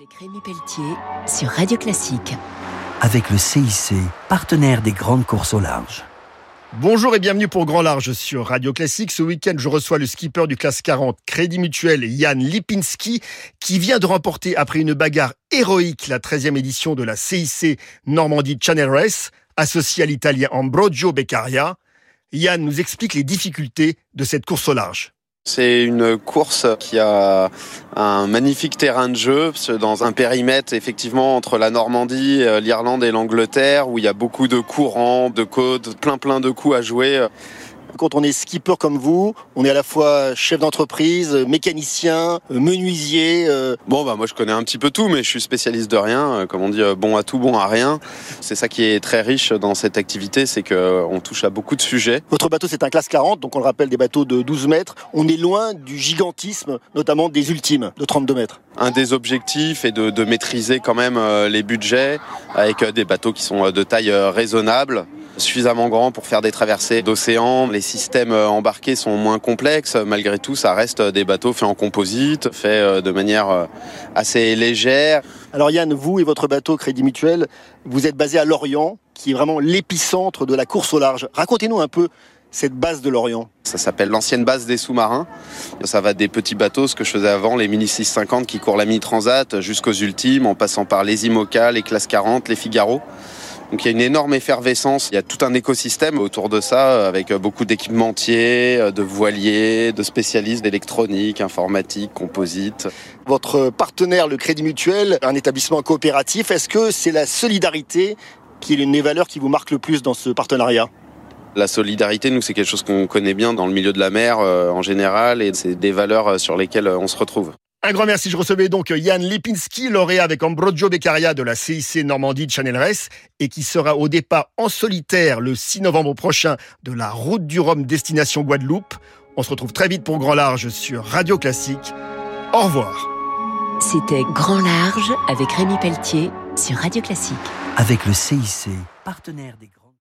Avec Rémi Pelletier sur Radio Classique. Avec le CIC, partenaire des grandes courses au large. Bonjour et bienvenue pour Grand Large sur Radio Classique. Ce week-end, je reçois le skipper du classe 40 Crédit Mutuel, Yann Lipinski, qui vient de remporter après une bagarre héroïque la 13e édition de la CIC Normandie Channel Race, associé à l'italien Ambrogio Beccaria. Yann nous explique les difficultés de cette course au large. C'est une course qui a un magnifique terrain de jeu dans un périmètre effectivement entre la Normandie, euh, l'Irlande et l'Angleterre où il y a beaucoup de courants, de côtes, plein plein de coups à jouer. Quand on est skipper comme vous, on est à la fois chef d'entreprise, mécanicien, menuisier. Euh. Bon bah moi je connais un petit peu tout, mais je suis spécialiste de rien. Euh, comme on dit, bon à tout, bon à rien. C'est ça qui est très riche dans cette activité, c'est qu'on touche à beaucoup de sujets. Votre bateau c'est un classe 40, donc on le rappelle des bateaux de 12 mètres. On est loin du gigantisme, notamment des ultimes de 32 mètres. Un des objectifs est de, de maîtriser quand même euh, les budgets avec des bateaux qui sont de taille raisonnable suffisamment grand pour faire des traversées d'océan. Les systèmes euh, embarqués sont moins complexes. Malgré tout, ça reste des bateaux faits en composite, faits euh, de manière euh, assez légère. Alors Yann, vous et votre bateau Crédit Mutuel, vous êtes basé à Lorient, qui est vraiment l'épicentre de la course au large. Racontez-nous un peu cette base de Lorient Ça s'appelle l'ancienne base des sous-marins. Ça va des petits bateaux, ce que je faisais avant, les Mini 650 qui courent la Mini Transat, jusqu'aux ultimes, en passant par les IMOCA, les Classes 40, les Figaro. Donc il y a une énorme effervescence, il y a tout un écosystème autour de ça, avec beaucoup d'équipementiers, de voiliers, de spécialistes d'électronique, informatique, composite. Votre partenaire, le Crédit Mutuel, un établissement coopératif, est-ce que c'est la solidarité qui est l'une des valeurs qui vous marque le plus dans ce partenariat? La solidarité, nous, c'est quelque chose qu'on connaît bien dans le milieu de la mer euh, en général et c'est des valeurs euh, sur lesquelles euh, on se retrouve. Un grand merci. Je recevais donc Yann Lipinski, lauréat avec Ambrogio Beccaria de la CIC Normandie Channel Race et qui sera au départ en solitaire le 6 novembre prochain de la route du Rhum destination Guadeloupe. On se retrouve très vite pour Grand Large sur Radio Classique. Au revoir. C'était Grand Large avec Rémi Pelletier sur Radio Classique. Avec le CIC, partenaire des grands